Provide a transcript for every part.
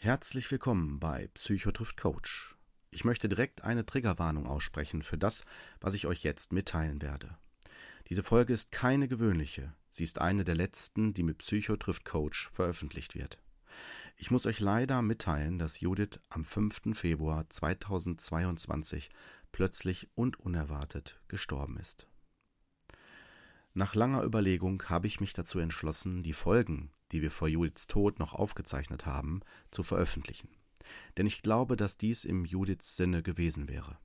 Herzlich willkommen bei Psychotrift Coach. Ich möchte direkt eine Triggerwarnung aussprechen für das, was ich euch jetzt mitteilen werde. Diese Folge ist keine gewöhnliche, sie ist eine der letzten, die mit Psychotrift Coach veröffentlicht wird. Ich muss euch leider mitteilen, dass Judith am 5. Februar 2022 plötzlich und unerwartet gestorben ist. Nach langer Überlegung habe ich mich dazu entschlossen, die Folgen, die wir vor Judiths Tod noch aufgezeichnet haben, zu veröffentlichen. Denn ich glaube, dass dies im Judiths Sinne gewesen wäre.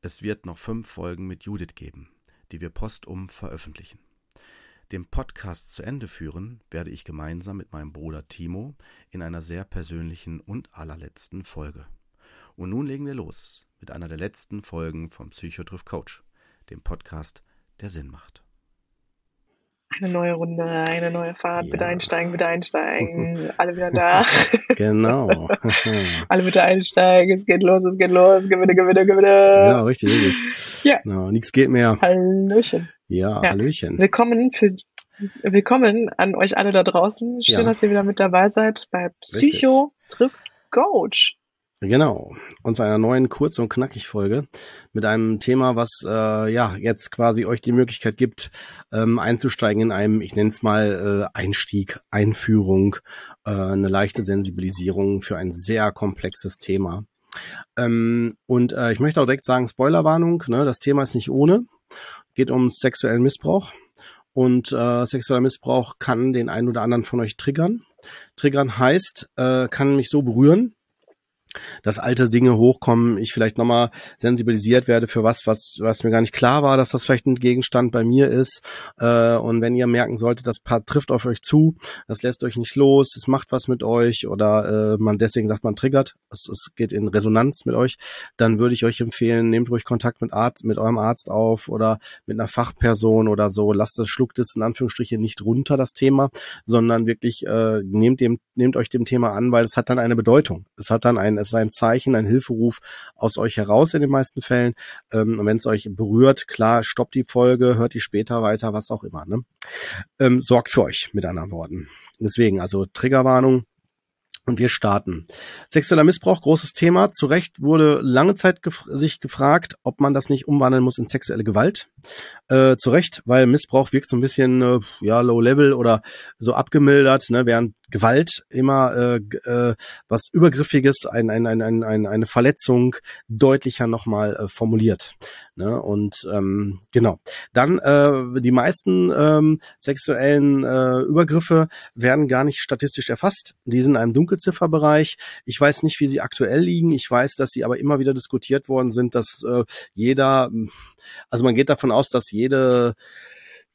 Es wird noch fünf Folgen mit Judith geben, die wir postum veröffentlichen. Den Podcast zu Ende führen werde ich gemeinsam mit meinem Bruder Timo in einer sehr persönlichen und allerletzten Folge. Und nun legen wir los mit einer der letzten Folgen vom Psychotriff Coach, dem Podcast, der Sinn macht. Eine neue Runde, eine neue Fahrt, ja. bitte einsteigen, bitte einsteigen, alle wieder da. genau. alle bitte einsteigen, es geht los, es geht los, gewinne, gewinne, gewinne. Ja, richtig, richtig. Ja. Genau, nichts geht mehr. Hallöchen. Ja, ja, Hallöchen. Willkommen für, willkommen an euch alle da draußen. Schön, ja. dass ihr wieder mit dabei seid bei Psycho trifft Coach. Genau, und zu einer neuen Kurz- und Knackig-Folge mit einem Thema, was äh, ja jetzt quasi euch die Möglichkeit gibt, ähm, einzusteigen in einem, ich nenne es mal äh, Einstieg, Einführung, äh, eine leichte Sensibilisierung für ein sehr komplexes Thema. Ähm, und äh, ich möchte auch direkt sagen, Spoilerwarnung, ne, das Thema ist nicht ohne, geht um sexuellen Missbrauch. Und äh, sexueller Missbrauch kann den einen oder anderen von euch triggern. Triggern heißt, äh, kann mich so berühren, dass alte Dinge hochkommen, ich vielleicht nochmal sensibilisiert werde für was, was, was mir gar nicht klar war, dass das vielleicht ein Gegenstand bei mir ist. Äh, und wenn ihr merken solltet, das Paar trifft auf euch zu, das lässt euch nicht los, es macht was mit euch oder äh, man deswegen sagt, man triggert, es, es geht in Resonanz mit euch, dann würde ich euch empfehlen, nehmt ruhig Kontakt mit Arzt, mit eurem Arzt auf oder mit einer Fachperson oder so. Lasst das, schluckt es in Anführungsstrichen nicht runter, das Thema, sondern wirklich äh, nehmt dem, nehmt euch dem Thema an, weil es hat dann eine Bedeutung. Es hat dann ein es ist ein Zeichen, ein Hilferuf aus euch heraus in den meisten Fällen. Ähm, und wenn es euch berührt, klar, stoppt die Folge, hört die später weiter, was auch immer. Ne? Ähm, sorgt für euch, mit anderen Worten. Deswegen, also Triggerwarnung, und wir starten. Sexueller Missbrauch, großes Thema. Zu Recht wurde lange Zeit gef sich gefragt, ob man das nicht umwandeln muss in sexuelle Gewalt. Äh, zu Recht, weil Missbrauch wirkt so ein bisschen äh, ja low level oder so abgemildert, ne, während Gewalt immer äh, äh, was Übergriffiges, ein, ein, ein, ein, ein, eine Verletzung deutlicher nochmal äh, formuliert. Ne? Und ähm, genau. Dann äh, die meisten ähm, sexuellen äh, Übergriffe werden gar nicht statistisch erfasst. Die sind in einem Dunkelzifferbereich. Ich weiß nicht, wie sie aktuell liegen. Ich weiß, dass sie aber immer wieder diskutiert worden sind, dass äh, jeder, also man geht davon aus, dass jede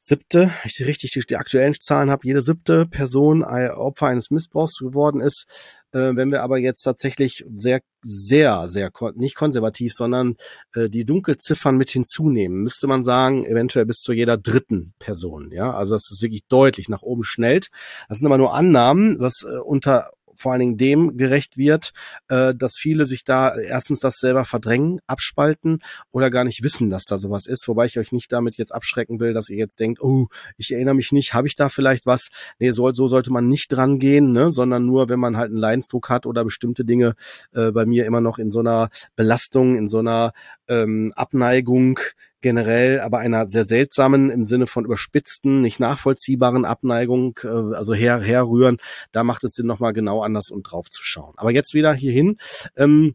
siebte, ich richtig die, die aktuellen Zahlen habe, jede siebte Person Opfer eines Missbrauchs geworden ist. Äh, wenn wir aber jetzt tatsächlich sehr, sehr, sehr nicht konservativ, sondern äh, die Dunkelziffern mit hinzunehmen, müsste man sagen, eventuell bis zu jeder dritten Person. Ja, also das ist wirklich deutlich nach oben schnellt. Das sind aber nur Annahmen, was äh, unter vor allen Dingen dem gerecht wird, äh, dass viele sich da erstens das selber verdrängen, abspalten oder gar nicht wissen, dass da sowas ist. Wobei ich euch nicht damit jetzt abschrecken will, dass ihr jetzt denkt, oh, ich erinnere mich nicht, habe ich da vielleicht was? Nee, so, so sollte man nicht dran gehen, ne? sondern nur, wenn man halt einen Leidensdruck hat oder bestimmte Dinge äh, bei mir immer noch in so einer Belastung, in so einer ähm, Abneigung generell, aber einer sehr seltsamen im Sinne von überspitzten, nicht nachvollziehbaren Abneigung, äh, also her, herrühren, da macht es Sinn, nochmal genau anders und drauf zu schauen. Aber jetzt wieder hierhin. Ähm,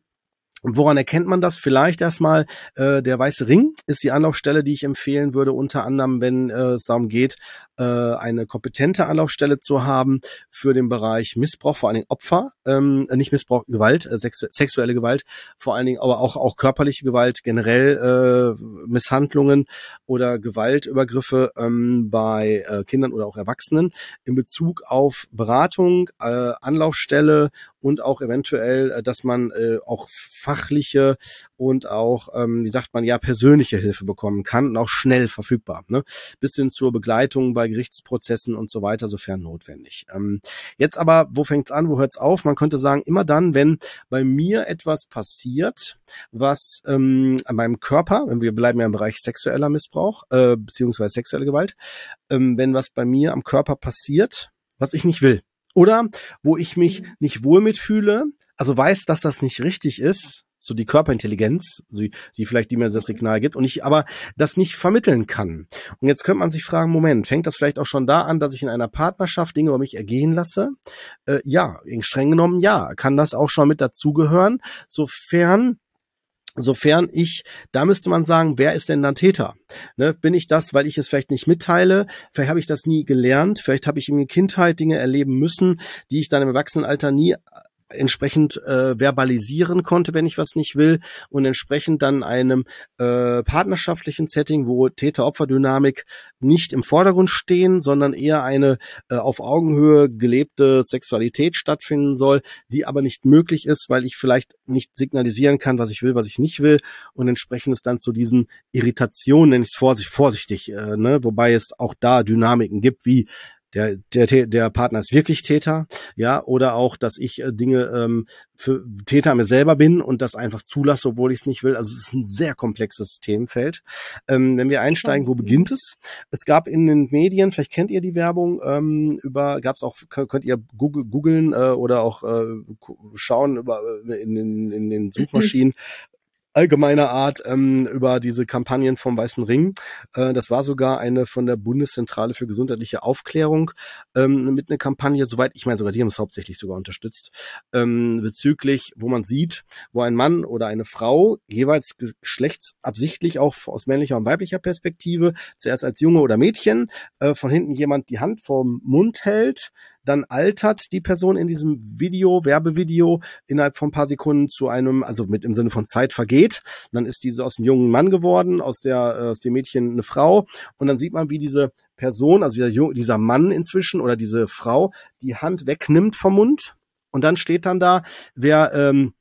Woran erkennt man das? Vielleicht erstmal äh, der weiße Ring ist die Anlaufstelle, die ich empfehlen würde, unter anderem, wenn äh, es darum geht, äh, eine kompetente Anlaufstelle zu haben für den Bereich Missbrauch, vor allen Dingen Opfer, ähm, nicht Missbrauch, Gewalt, äh, sexu sexuelle Gewalt, vor allen Dingen aber auch, auch körperliche Gewalt, generell äh, Misshandlungen oder Gewaltübergriffe ähm, bei äh, Kindern oder auch Erwachsenen in Bezug auf Beratung, äh, Anlaufstelle und auch eventuell, äh, dass man äh, auch fachliche und auch, ähm, wie sagt man, ja, persönliche Hilfe bekommen kann und auch schnell verfügbar. Ne? Bis hin zur Begleitung bei Gerichtsprozessen und so weiter, sofern notwendig. Ähm, jetzt aber, wo fängt's an, wo hört's auf? Man könnte sagen, immer dann, wenn bei mir etwas passiert, was ähm, an meinem Körper, wenn wir bleiben ja im Bereich sexueller Missbrauch, äh, beziehungsweise sexuelle Gewalt, ähm, wenn was bei mir am Körper passiert, was ich nicht will Oder wo ich mich mhm. nicht wohl mitfühle, also weiß, dass das nicht richtig ist, so die Körperintelligenz, die, die vielleicht die mir das Signal gibt und ich aber das nicht vermitteln kann. Und jetzt könnte man sich fragen, Moment, fängt das vielleicht auch schon da an, dass ich in einer Partnerschaft Dinge über mich ergehen lasse? Äh, ja, streng genommen ja, kann das auch schon mit dazugehören, sofern Sofern ich, da müsste man sagen, wer ist denn dann Täter? Ne, bin ich das, weil ich es vielleicht nicht mitteile? Vielleicht habe ich das nie gelernt. Vielleicht habe ich in der Kindheit Dinge erleben müssen, die ich dann im Erwachsenenalter nie entsprechend äh, verbalisieren konnte, wenn ich was nicht will und entsprechend dann einem äh, partnerschaftlichen Setting, wo Täter-Opfer-Dynamik nicht im Vordergrund stehen, sondern eher eine äh, auf Augenhöhe gelebte Sexualität stattfinden soll, die aber nicht möglich ist, weil ich vielleicht nicht signalisieren kann, was ich will, was ich nicht will und entsprechend es dann zu diesen Irritationen, nenne ich es vorsichtig, vorsichtig äh, ne? wobei es auch da Dynamiken gibt, wie der, der, der Partner ist wirklich Täter, ja, oder auch, dass ich äh, Dinge ähm, für Täter mir selber bin und das einfach zulasse, obwohl ich es nicht will. Also es ist ein sehr komplexes Themenfeld. Ähm, wenn wir einsteigen, wo beginnt es? Es gab in den Medien, vielleicht kennt ihr die Werbung, ähm, über, gab es auch, könnt ihr googeln äh, oder auch äh, schauen über äh, in, in, in den Suchmaschinen, allgemeiner Art ähm, über diese Kampagnen vom Weißen Ring. Äh, das war sogar eine von der Bundeszentrale für gesundheitliche Aufklärung ähm, mit einer Kampagne, soweit ich meine, sogar die haben es hauptsächlich sogar unterstützt, ähm, bezüglich, wo man sieht, wo ein Mann oder eine Frau jeweils geschlechtsabsichtlich auch aus männlicher und weiblicher Perspektive, zuerst als Junge oder Mädchen, äh, von hinten jemand die Hand vorm Mund hält, dann altert die Person in diesem Video, Werbevideo, innerhalb von ein paar Sekunden zu einem, also mit im Sinne von Zeit vergeht. Dann ist diese aus dem jungen Mann geworden, aus der, äh, aus dem Mädchen eine Frau. Und dann sieht man, wie diese Person, also dieser, dieser Mann inzwischen oder diese Frau, die Hand wegnimmt vom Mund. Und dann steht dann da, wer ähm,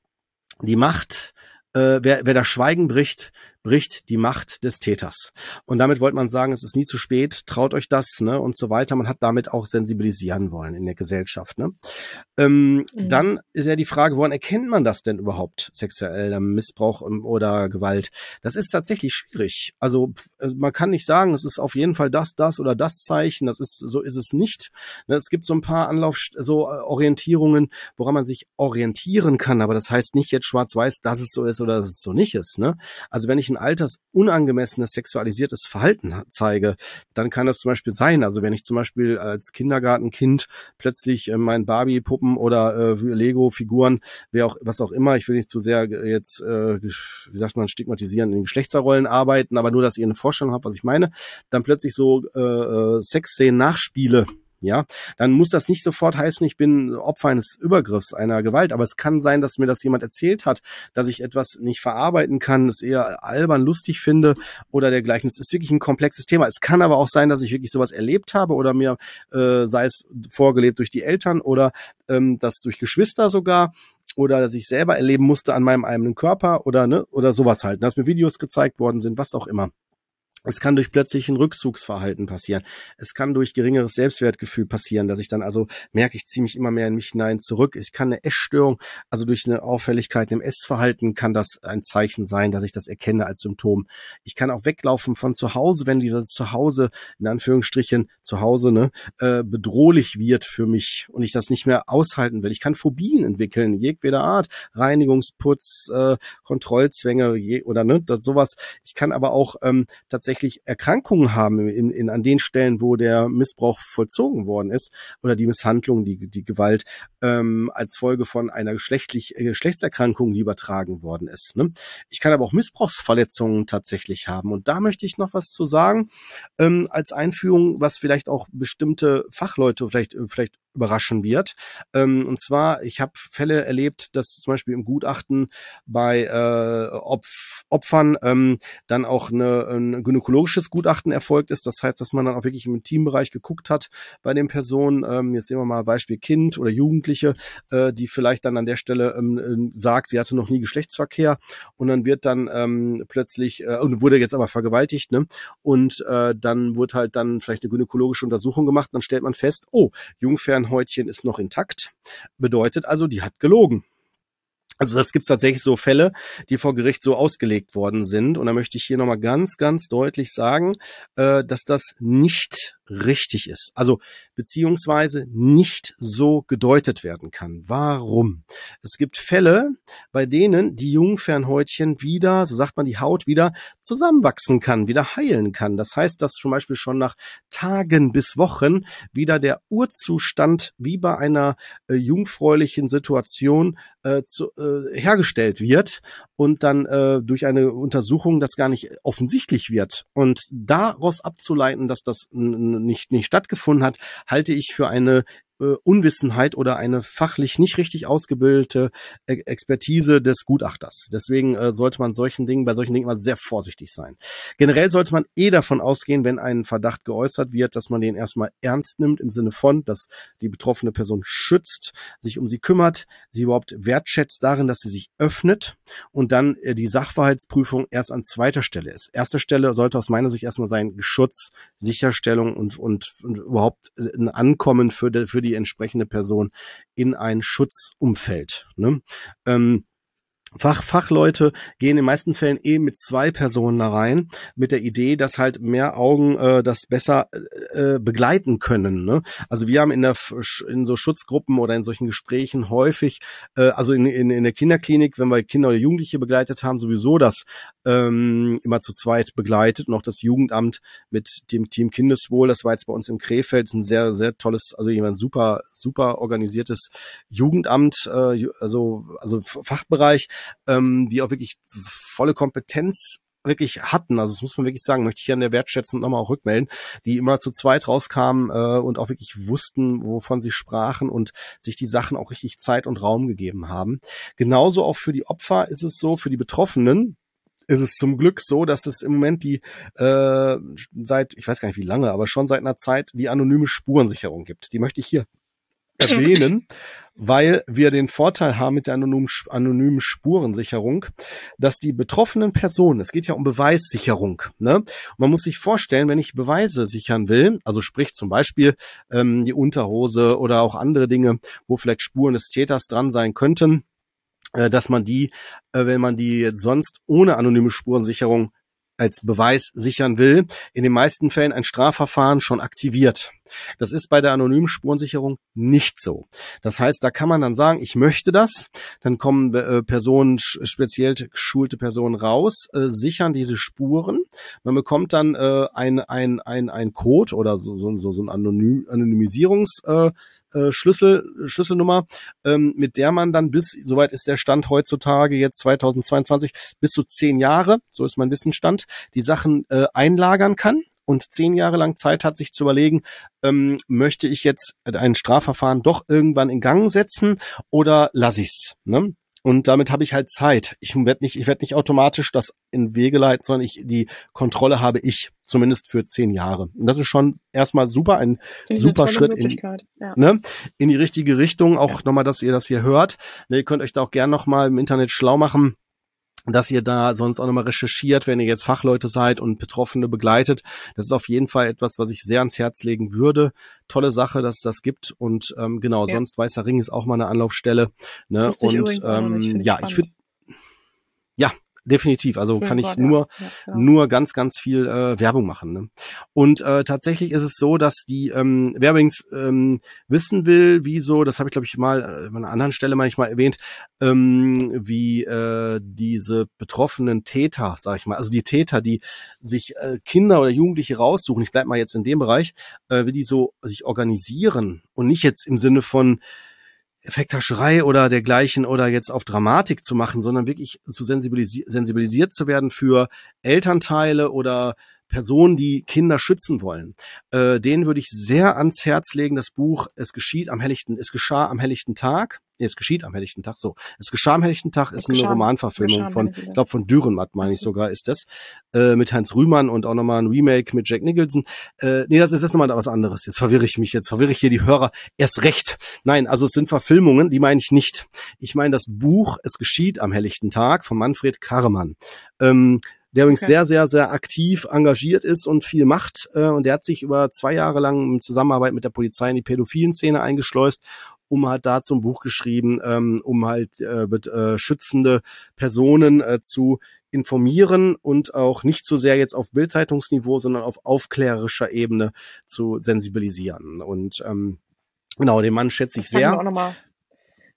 die Macht, äh, wer, wer das Schweigen bricht, bricht die Macht des Täters. Und damit wollte man sagen, es ist nie zu spät, traut euch das, ne, und so weiter. Man hat damit auch sensibilisieren wollen in der Gesellschaft, ne. Ähm, mhm. Dann ist ja die Frage, woran erkennt man das denn überhaupt, sexueller Missbrauch oder Gewalt? Das ist tatsächlich schwierig. Also äh, man kann nicht sagen, es ist auf jeden Fall das, das oder das Zeichen. Das ist, so ist es nicht. Ne, es gibt so ein paar Anlauf, so äh, Orientierungen, woran man sich orientieren kann, aber das heißt nicht jetzt schwarz-weiß, dass es so ist oder dass es so nicht ist, ne. Also wenn ich ein altersunangemessenes sexualisiertes Verhalten zeige, dann kann das zum Beispiel sein. Also wenn ich zum Beispiel als Kindergartenkind plötzlich äh, mein Barbie-Puppen oder äh, Lego-Figuren, wer auch was auch immer, ich will nicht zu sehr jetzt, äh, wie sagt man, stigmatisieren in Geschlechterrollen arbeiten, aber nur, dass ihr eine Vorstellung habt, was ich meine, dann plötzlich so äh, äh Sexszenen nachspiele ja, dann muss das nicht sofort heißen, ich bin Opfer eines Übergriffs, einer Gewalt, aber es kann sein, dass mir das jemand erzählt hat, dass ich etwas nicht verarbeiten kann, es eher albern lustig finde oder dergleichen. Es ist wirklich ein komplexes Thema. Es kann aber auch sein, dass ich wirklich sowas erlebt habe oder mir, äh, sei es vorgelebt durch die Eltern oder ähm, das durch Geschwister sogar oder dass ich selber erleben musste an meinem eigenen Körper oder ne oder sowas halt, dass mir Videos gezeigt worden sind, was auch immer. Es kann durch plötzlichen Rückzugsverhalten passieren. Es kann durch geringeres Selbstwertgefühl passieren, dass ich dann also merke, ich ziehe mich immer mehr in mich hinein zurück. Ich kann eine Essstörung, also durch eine Auffälligkeit im Essverhalten kann das ein Zeichen sein, dass ich das erkenne als Symptom. Ich kann auch weglaufen von zu Hause, wenn dieses Zuhause, in Anführungsstrichen, zu Hause, ne, äh, bedrohlich wird für mich und ich das nicht mehr aushalten will. Ich kann Phobien entwickeln, jedweder Art. Reinigungsputz, äh, Kontrollzwänge je, oder ne, das, sowas. Ich kann aber auch ähm, tatsächlich tatsächlich Erkrankungen haben in, in, an den Stellen, wo der Missbrauch vollzogen worden ist oder die Misshandlung, die, die Gewalt ähm, als Folge von einer geschlechtlich, äh, Geschlechtserkrankung, die übertragen worden ist. Ne? Ich kann aber auch Missbrauchsverletzungen tatsächlich haben und da möchte ich noch was zu sagen ähm, als Einführung, was vielleicht auch bestimmte Fachleute vielleicht vielleicht überraschen wird. Ähm, und zwar, ich habe Fälle erlebt, dass zum Beispiel im Gutachten bei äh, Opf Opfern ähm, dann auch eine, ein gynäkologisches Gutachten erfolgt ist. Das heißt, dass man dann auch wirklich im Teambereich geguckt hat bei den Personen. Ähm, jetzt sehen wir mal Beispiel Kind oder Jugendliche, äh, die vielleicht dann an der Stelle ähm, äh, sagt, sie hatte noch nie Geschlechtsverkehr und dann wird dann ähm, plötzlich äh, und wurde jetzt aber vergewaltigt, ne? Und äh, dann wurde halt dann vielleicht eine gynäkologische Untersuchung gemacht. Dann stellt man fest, oh, Jungfern Häutchen ist noch intakt. Bedeutet also, die hat gelogen. Also das gibt tatsächlich so Fälle, die vor Gericht so ausgelegt worden sind. Und da möchte ich hier nochmal ganz, ganz deutlich sagen, äh, dass das nicht richtig ist. Also beziehungsweise nicht so gedeutet werden kann. Warum? Es gibt Fälle, bei denen die Jungfernhäutchen wieder, so sagt man, die Haut wieder zusammenwachsen kann, wieder heilen kann. Das heißt, dass zum Beispiel schon nach Tagen bis Wochen wieder der Urzustand wie bei einer äh, jungfräulichen Situation äh, zu, äh, hergestellt wird und dann äh, durch eine Untersuchung das gar nicht offensichtlich wird. Und daraus abzuleiten, dass das nicht, nicht stattgefunden hat, halte ich für eine äh, Unwissenheit oder eine fachlich nicht richtig ausgebildete e Expertise des Gutachters. Deswegen äh, sollte man solchen Dingen, bei solchen Dingen mal sehr vorsichtig sein. Generell sollte man eh davon ausgehen, wenn ein Verdacht geäußert wird, dass man den erstmal ernst nimmt im Sinne von, dass die betroffene Person schützt, sich um sie kümmert, sie überhaupt wertschätzt darin, dass sie sich öffnet und dann äh, die Sachverhaltsprüfung erst an zweiter Stelle ist. Erste Stelle sollte aus meiner Sicht erstmal sein Schutz, Sicherstellung und, und, und überhaupt äh, ein Ankommen für die, für die die entsprechende Person in ein Schutzumfeld. Ne? Ähm, Fach, Fachleute gehen in den meisten Fällen eh mit zwei Personen da rein, mit der Idee, dass halt mehr Augen äh, das besser äh, begleiten können. Ne? Also wir haben in der in so Schutzgruppen oder in solchen Gesprächen häufig, äh, also in, in, in der Kinderklinik, wenn wir Kinder oder Jugendliche begleitet haben, sowieso das ähm, immer zu zweit begleitet. Noch das Jugendamt mit dem Team Kindeswohl, das war jetzt bei uns im Krefeld ein sehr, sehr tolles, also jemand super, super organisiertes Jugendamt, äh, also, also Fachbereich ähm, die auch wirklich volle Kompetenz wirklich hatten, also das muss man wirklich sagen, möchte ich an der Wertschätzung nochmal auch rückmelden, die immer zu zweit rauskamen äh, und auch wirklich wussten, wovon sie sprachen und sich die Sachen auch richtig Zeit und Raum gegeben haben. Genauso auch für die Opfer ist es so, für die Betroffenen, ist es zum Glück so, dass es im Moment die äh, seit, ich weiß gar nicht wie lange, aber schon seit einer Zeit die anonyme Spurensicherung gibt. Die möchte ich hier erwähnen, weil wir den Vorteil haben mit der anonymen, anonymen Spurensicherung, dass die betroffenen Personen, es geht ja um Beweissicherung, ne? Man muss sich vorstellen, wenn ich Beweise sichern will, also sprich zum Beispiel ähm, die Unterhose oder auch andere Dinge, wo vielleicht Spuren des Täters dran sein könnten, äh, dass man die, äh, wenn man die sonst ohne anonyme Spurensicherung als Beweis sichern will, in den meisten Fällen ein Strafverfahren schon aktiviert. Das ist bei der anonymen Spurensicherung nicht so. Das heißt, da kann man dann sagen, ich möchte das, dann kommen äh, Personen, speziell geschulte Personen raus, äh, sichern diese Spuren. Man bekommt dann äh, ein, ein, ein, ein Code oder so, so, so, ein Anonym, Anonymisierungsschlüssel, äh, äh, Schlüssel, Schlüsselnummer, ähm, mit der man dann bis, soweit ist der Stand heutzutage jetzt 2022, bis zu zehn Jahre, so ist mein Wissensstand, die Sachen äh, einlagern kann und zehn Jahre lang Zeit hat, sich zu überlegen, ähm, möchte ich jetzt ein Strafverfahren doch irgendwann in Gang setzen oder lasse ich's? Ne? Und damit habe ich halt Zeit. Ich werde nicht, ich werde nicht automatisch das in Wege leiten, sondern ich die Kontrolle habe ich zumindest für zehn Jahre. Und das ist schon erstmal super, ein super Schritt in, ja. ne, in die richtige Richtung. Auch ja. nochmal, dass ihr das hier hört. Ne, ihr könnt euch da auch gern nochmal im Internet schlau machen dass ihr da sonst auch nochmal recherchiert, wenn ihr jetzt Fachleute seid und Betroffene begleitet. Das ist auf jeden Fall etwas, was ich sehr ans Herz legen würde. Tolle Sache, dass es das gibt. Und ähm, genau, ja. sonst Weißer Ring ist auch mal eine Anlaufstelle. Ne? Und ähm, ich ja, ich finde, ja, definitiv. Also Schön kann ich nur, ja. Ja, nur ganz, ganz viel äh, Werbung machen. Ne? Und äh, tatsächlich ist es so, dass die, ähm, wer übrigens ähm, wissen will, wieso, das habe ich glaube ich mal äh, an einer anderen Stelle manchmal erwähnt, ähm, wie äh, diese betroffenen Täter, sag ich mal, also die Täter, die sich äh, Kinder oder Jugendliche raussuchen, ich bleib mal jetzt in dem Bereich, äh, wie die so sich organisieren und nicht jetzt im Sinne von Effekthascherei oder dergleichen oder jetzt auf Dramatik zu machen, sondern wirklich zu sensibilisi sensibilisiert zu werden für Elternteile oder Personen, die Kinder schützen wollen. Äh, denen würde ich sehr ans Herz legen, das Buch Es geschieht am helllichten, es geschah am helllichten Tag. Nee, es geschieht am helllichten Tag, so. Es geschah am helllichten Tag ist eine Romanverfilmung von, ich glaube von Dürrenmatt, meine ich sogar, ist das. Äh, mit Heinz Rühmann und auch nochmal ein Remake mit Jack Nicholson. Äh, nee, das, das ist nochmal was anderes. Jetzt verwirre ich mich, jetzt verwirre ich hier die Hörer erst recht. Nein, also es sind Verfilmungen, die meine ich nicht. Ich meine das Buch Es geschieht am helllichten Tag von Manfred Karremann. Ähm, der übrigens okay. sehr, sehr, sehr aktiv engagiert ist und viel macht. Äh, und der hat sich über zwei Jahre lang in Zusammenarbeit mit der Polizei in die pädophilen Szene eingeschleust um halt da zum Buch geschrieben, ähm, um halt äh, mit, äh, schützende Personen äh, zu informieren und auch nicht so sehr jetzt auf Bildzeitungsniveau, sondern auf aufklärerischer Ebene zu sensibilisieren. Und ähm, genau, den Mann schätze ich sehr.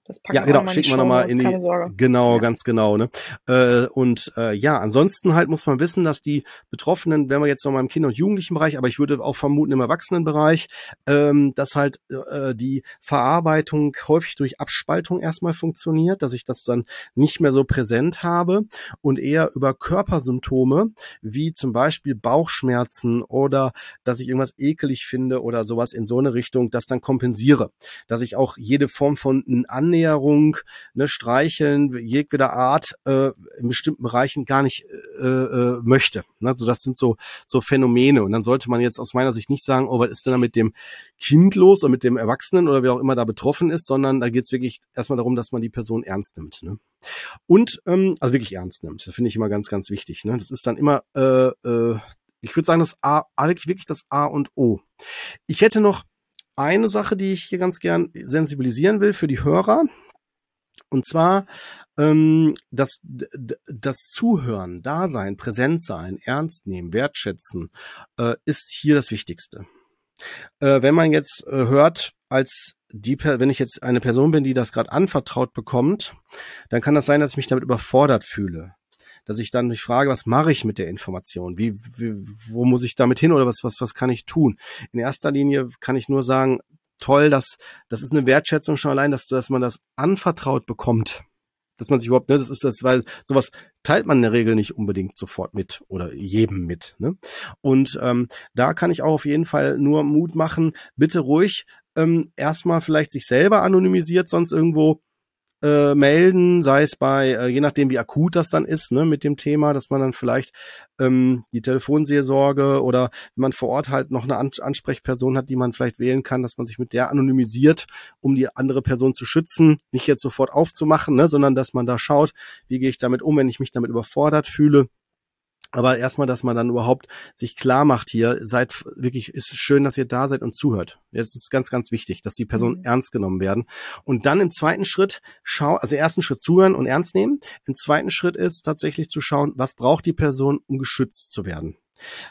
Das packen ja, genau, schicken wir nochmal in die, genau, ja. ganz genau, ne? Äh, und äh, ja, ansonsten halt muss man wissen, dass die Betroffenen, wenn wir jetzt nochmal im Kinder- und Jugendlichenbereich, aber ich würde auch vermuten im Erwachsenenbereich, ähm, dass halt äh, die Verarbeitung häufig durch Abspaltung erstmal funktioniert, dass ich das dann nicht mehr so präsent habe und eher über Körpersymptome, wie zum Beispiel Bauchschmerzen oder dass ich irgendwas ekelig finde oder sowas in so eine Richtung, das dann kompensiere. Dass ich auch jede Form von Annäherung, ne, Streicheln jegweder Art äh, in bestimmten Bereichen gar nicht äh, äh, möchte. Ne? Also das sind so so Phänomene und dann sollte man jetzt aus meiner Sicht nicht sagen, oh, was ist denn da mit dem Kind los oder mit dem Erwachsenen oder wer auch immer da betroffen ist, sondern da geht es wirklich erstmal darum, dass man die Person ernst nimmt. Ne? Und ähm, also wirklich ernst nimmt. Das finde ich immer ganz, ganz wichtig. Ne? Das ist dann immer äh, äh, ich würde sagen, das A, wirklich das A und O. Ich hätte noch eine Sache, die ich hier ganz gern sensibilisieren will für die Hörer. Und zwar ähm, das, das Zuhören, Dasein, präsent sein, ernst nehmen, wertschätzen, äh, ist hier das Wichtigste. Äh, wenn man jetzt äh, hört, als die, wenn ich jetzt eine Person bin, die das gerade anvertraut bekommt, dann kann das sein, dass ich mich damit überfordert fühle dass ich dann mich frage, was mache ich mit der Information? Wie, wie, wo muss ich damit hin oder was, was, was kann ich tun? In erster Linie kann ich nur sagen, toll, dass, das ist eine Wertschätzung schon allein, dass, dass man das anvertraut bekommt. Dass man sich überhaupt, ne, das ist das, weil sowas teilt man in der Regel nicht unbedingt sofort mit oder jedem mit. Ne? Und ähm, da kann ich auch auf jeden Fall nur Mut machen, bitte ruhig ähm, erstmal vielleicht sich selber anonymisiert, sonst irgendwo äh, melden, sei es bei, äh, je nachdem wie akut das dann ist, ne, mit dem Thema, dass man dann vielleicht ähm, die Telefonseelsorge oder wenn man vor Ort halt noch eine An Ansprechperson hat, die man vielleicht wählen kann, dass man sich mit der anonymisiert, um die andere Person zu schützen, nicht jetzt sofort aufzumachen, ne, sondern dass man da schaut, wie gehe ich damit um, wenn ich mich damit überfordert fühle aber erstmal, dass man dann überhaupt sich klar macht hier, seid wirklich, ist schön, dass ihr da seid und zuhört. Jetzt ist ganz, ganz wichtig, dass die Personen mhm. ernst genommen werden. Und dann im zweiten Schritt schau, also ersten Schritt zuhören und ernst nehmen. Im zweiten Schritt ist tatsächlich zu schauen, was braucht die Person, um geschützt zu werden.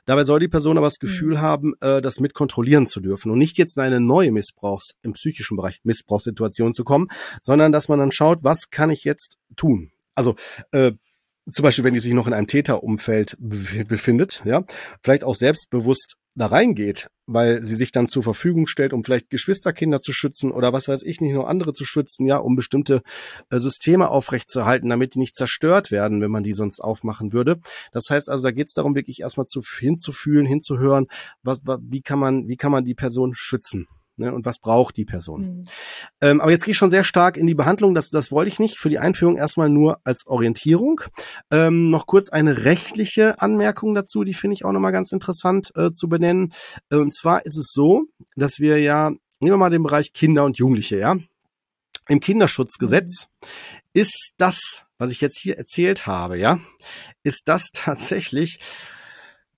Dabei soll die Person aber das. Gefühl mhm. haben, äh, das mit kontrollieren zu dürfen und nicht jetzt in eine neue Missbrauchs, im psychischen Bereich Missbrauchssituation zu kommen, sondern dass man dann schaut, was kann ich jetzt tun? Also äh, zum Beispiel, wenn die sich noch in einem Täterumfeld befindet, ja, vielleicht auch selbstbewusst da reingeht, weil sie sich dann zur Verfügung stellt, um vielleicht Geschwisterkinder zu schützen oder was weiß ich nicht, nur andere zu schützen, ja, um bestimmte äh, Systeme aufrechtzuerhalten, damit die nicht zerstört werden, wenn man die sonst aufmachen würde. Das heißt also, da geht es darum, wirklich erstmal zu, hinzufühlen, hinzuhören, was, was, wie kann man, wie kann man die Person schützen. Ne, und was braucht die Person? Mhm. Ähm, aber jetzt gehe ich schon sehr stark in die Behandlung. Das, das wollte ich nicht. Für die Einführung erstmal nur als Orientierung. Ähm, noch kurz eine rechtliche Anmerkung dazu, die finde ich auch nochmal ganz interessant äh, zu benennen. Äh, und zwar ist es so, dass wir ja, nehmen wir mal den Bereich Kinder und Jugendliche, ja. Im Kinderschutzgesetz mhm. ist das, was ich jetzt hier erzählt habe, ja, ist das tatsächlich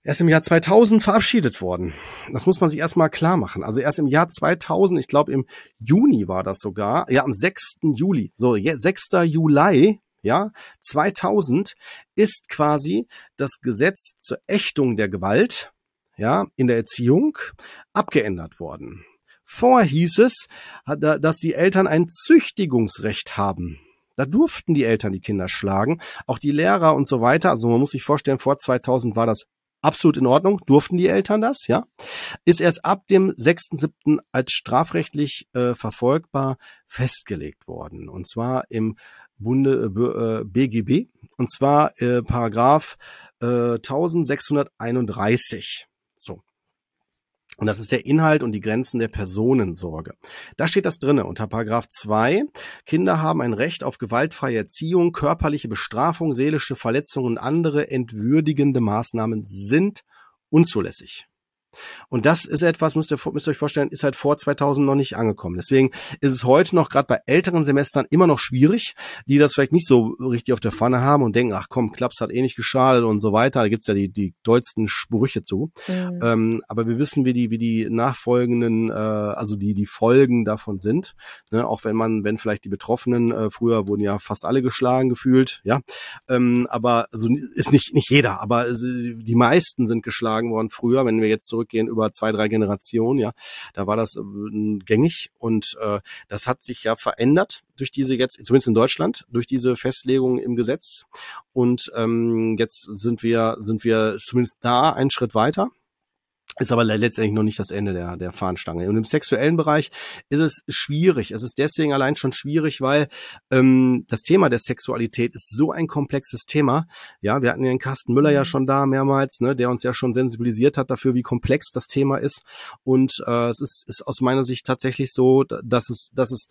erst im Jahr 2000 verabschiedet worden. Das muss man sich erstmal klar machen. Also erst im Jahr 2000, ich glaube im Juni war das sogar, ja am 6. Juli, so 6. Juli, ja, 2000 ist quasi das Gesetz zur Ächtung der Gewalt, ja, in der Erziehung abgeändert worden. Vorher hieß es, dass die Eltern ein Züchtigungsrecht haben. Da durften die Eltern die Kinder schlagen, auch die Lehrer und so weiter. Also man muss sich vorstellen, vor 2000 war das absolut in Ordnung, durften die Eltern das, ja, ist erst ab dem 6.7. als strafrechtlich äh, verfolgbar festgelegt worden. Und zwar im Bunde äh, BGB, äh, und zwar äh, Paragraph äh, 1631. So. Und das ist der Inhalt und die Grenzen der Personensorge. Da steht das drinne unter Paragraph 2. Kinder haben ein Recht auf gewaltfreie Erziehung, körperliche Bestrafung, seelische Verletzungen und andere entwürdigende Maßnahmen sind unzulässig. Und das ist etwas, müsst ihr, müsst ihr euch vorstellen, ist halt vor 2000 noch nicht angekommen. Deswegen ist es heute noch gerade bei älteren Semestern immer noch schwierig, die das vielleicht nicht so richtig auf der Pfanne haben und denken, ach komm, Klaps hat eh nicht geschadet und so weiter. Da gibt's ja die, die dollsten Sprüche zu. Mhm. Ähm, aber wir wissen, wie die, wie die nachfolgenden, äh, also die, die Folgen davon sind. Ne? Auch wenn man, wenn vielleicht die Betroffenen, äh, früher wurden ja fast alle geschlagen gefühlt, ja. Ähm, aber also ist nicht, nicht jeder, aber die meisten sind geschlagen worden früher, wenn wir jetzt zurückgehen über zwei, drei Generationen, ja, da war das äh, gängig und äh, das hat sich ja verändert durch diese jetzt, zumindest in Deutschland, durch diese Festlegung im Gesetz. Und ähm, jetzt sind wir, sind wir zumindest da einen Schritt weiter. Ist aber letztendlich noch nicht das Ende der, der Fahnenstange. Und im sexuellen Bereich ist es schwierig. Es ist deswegen allein schon schwierig, weil ähm, das Thema der Sexualität ist so ein komplexes Thema. Ja, wir hatten ja den Carsten Müller ja mhm. schon da mehrmals, ne, der uns ja schon sensibilisiert hat dafür, wie komplex das Thema ist. Und äh, es ist, ist aus meiner Sicht tatsächlich so, dass es, dass es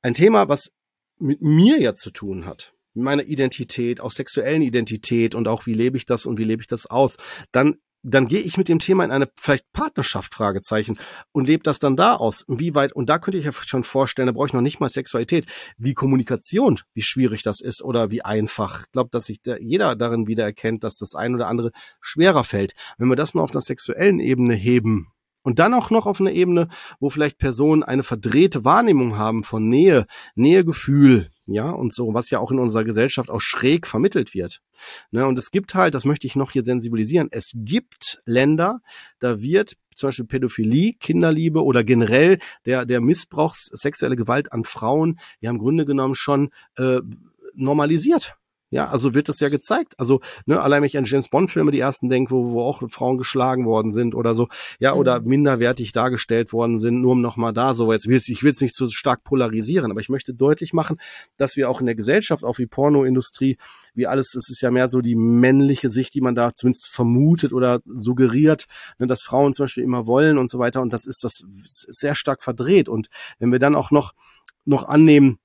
ein Thema, was mit mir ja zu tun hat mit meiner Identität, auch sexuellen Identität und auch wie lebe ich das und wie lebe ich das aus, dann dann gehe ich mit dem Thema in eine vielleicht Partnerschaft, Fragezeichen, und lebe das dann da aus. Wie weit, und da könnte ich ja schon vorstellen, da brauche ich noch nicht mal Sexualität, wie Kommunikation, wie schwierig das ist oder wie einfach. Ich glaube, dass sich da jeder darin wieder erkennt, dass das ein oder andere schwerer fällt. Wenn wir das nur auf einer sexuellen Ebene heben, und dann auch noch auf einer Ebene, wo vielleicht Personen eine verdrehte Wahrnehmung haben von Nähe, Nähegefühl, ja, und so, was ja auch in unserer Gesellschaft auch schräg vermittelt wird. Ne, und es gibt halt, das möchte ich noch hier sensibilisieren, es gibt Länder, da wird zum Beispiel Pädophilie, Kinderliebe oder generell der, der Missbrauch, sexuelle Gewalt an Frauen ja im Grunde genommen schon äh, normalisiert. Ja, also wird das ja gezeigt. Also, ne, allein wenn ich an James Bond Filme die ersten denke, wo, wo auch Frauen geschlagen worden sind oder so, ja, mhm. oder minderwertig dargestellt worden sind, nur um nochmal da so, jetzt will ich will es nicht zu so stark polarisieren, aber ich möchte deutlich machen, dass wir auch in der Gesellschaft, auch wie Pornoindustrie, wie alles, es ist ja mehr so die männliche Sicht, die man da zumindest vermutet oder suggeriert, ne, dass Frauen zum Beispiel immer wollen und so weiter. Und das ist das sehr stark verdreht. Und wenn wir dann auch noch, noch annehmen,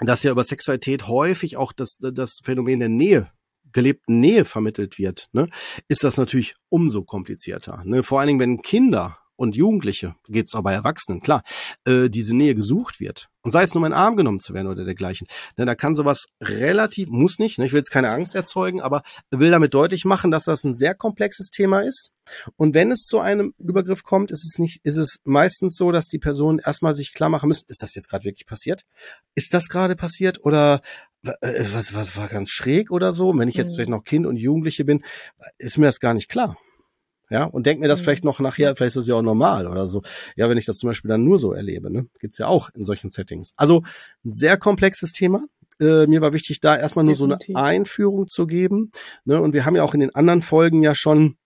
dass ja über Sexualität häufig auch das, das Phänomen der Nähe gelebten Nähe vermittelt wird, ne, ist das natürlich umso komplizierter. Ne? Vor allen Dingen, wenn Kinder und Jugendliche, geht's auch bei Erwachsenen, klar, äh, diese Nähe gesucht wird. Und sei es nur in den Arm genommen zu werden oder dergleichen. Denn da kann sowas relativ, muss nicht, ne, ich will jetzt keine Angst erzeugen, aber will damit deutlich machen, dass das ein sehr komplexes Thema ist. Und wenn es zu einem Übergriff kommt, ist es nicht, ist es meistens so, dass die Personen erstmal sich klar machen müssen, ist das jetzt gerade wirklich passiert? Ist das gerade passiert? Oder äh, was, was war ganz schräg oder so? Und wenn ich jetzt mhm. vielleicht noch Kind und Jugendliche bin, ist mir das gar nicht klar ja, und denk mir das mhm. vielleicht noch nachher, vielleicht ist es ja auch normal oder so. Ja, wenn ich das zum Beispiel dann nur so erlebe, ne? Gibt's ja auch in solchen Settings. Also ein sehr komplexes Thema. Äh, mir war wichtig, da erstmal nur Definitiv. so eine Einführung zu geben. Ne? Und wir haben ja auch in den anderen Folgen ja schon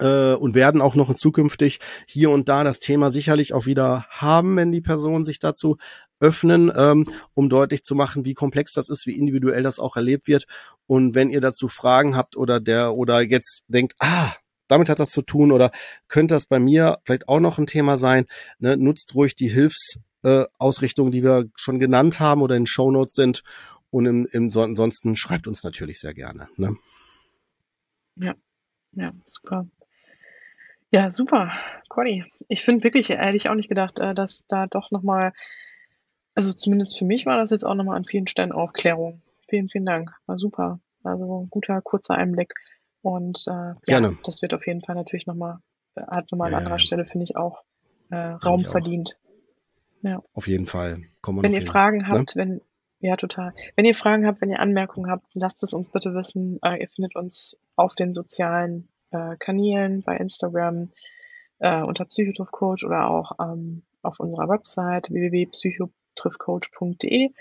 äh, und werden auch noch zukünftig hier und da das Thema sicherlich auch wieder haben, wenn die Personen sich dazu öffnen, ähm, um deutlich zu machen, wie komplex das ist, wie individuell das auch erlebt wird. Und wenn ihr dazu Fragen habt oder der oder jetzt denkt, ah, damit hat das zu tun oder könnte das bei mir vielleicht auch noch ein Thema sein. Ne? Nutzt ruhig die Hilfsausrichtungen, äh, die wir schon genannt haben oder in Shownotes sind. Und im, im, ansonsten schreibt uns natürlich sehr gerne. Ne? Ja, ja, super. Ja, super. Conny, ich finde wirklich, hätte ich auch nicht gedacht, äh, dass da doch nochmal, also zumindest für mich war das jetzt auch nochmal an vielen Stellen Aufklärung. Vielen, vielen Dank. War super. Also guter, kurzer Einblick. Und äh, Gerne. ja, das wird auf jeden Fall natürlich nochmal, hat nochmal an anderer Stelle, finde ich, auch äh, Raum ich verdient. Auch. Ja. Auf jeden Fall. Kommen wenn ihr hin. Fragen ne? habt, wenn, ja, total. Wenn ihr Fragen habt, wenn ihr Anmerkungen habt, lasst es uns bitte wissen. Äh, ihr findet uns auf den sozialen äh, Kanälen, bei Instagram, äh, unter Psychotriffcoach oder auch ähm, auf unserer Website www.psychotriffcoach.de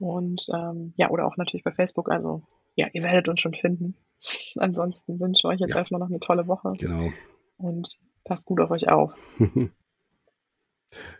und ähm, ja, oder auch natürlich bei Facebook. Also ja, ihr werdet uns schon finden. Ansonsten wünsche ich euch jetzt ja. erstmal noch eine tolle Woche. Genau. Und passt gut auf euch auf.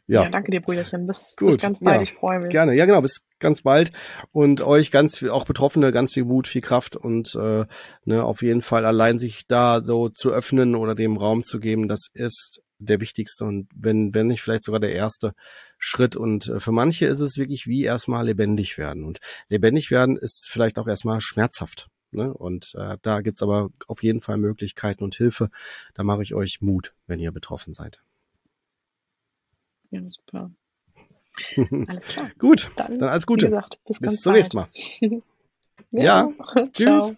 ja. ja. danke dir, Brüderchen. Bis, gut. bis ganz bald. Ja, ich freue mich. Gerne. Ja, genau. Bis ganz bald. Und euch ganz, auch Betroffene, ganz viel Mut, viel Kraft und äh, ne, auf jeden Fall allein sich da so zu öffnen oder dem Raum zu geben, das ist der wichtigste und wenn, wenn nicht vielleicht sogar der erste Schritt. Und äh, für manche ist es wirklich wie erstmal lebendig werden. Und lebendig werden ist vielleicht auch erstmal schmerzhaft. Ne? Und äh, da gibt's aber auf jeden Fall Möglichkeiten und Hilfe. Da mache ich euch Mut, wenn ihr betroffen seid. Ja, super. Alles klar. Gut, dann, dann alles Gute. Gesagt, bis, bis zum nächsten Mal. ja. ja. Tschüss. Ciao.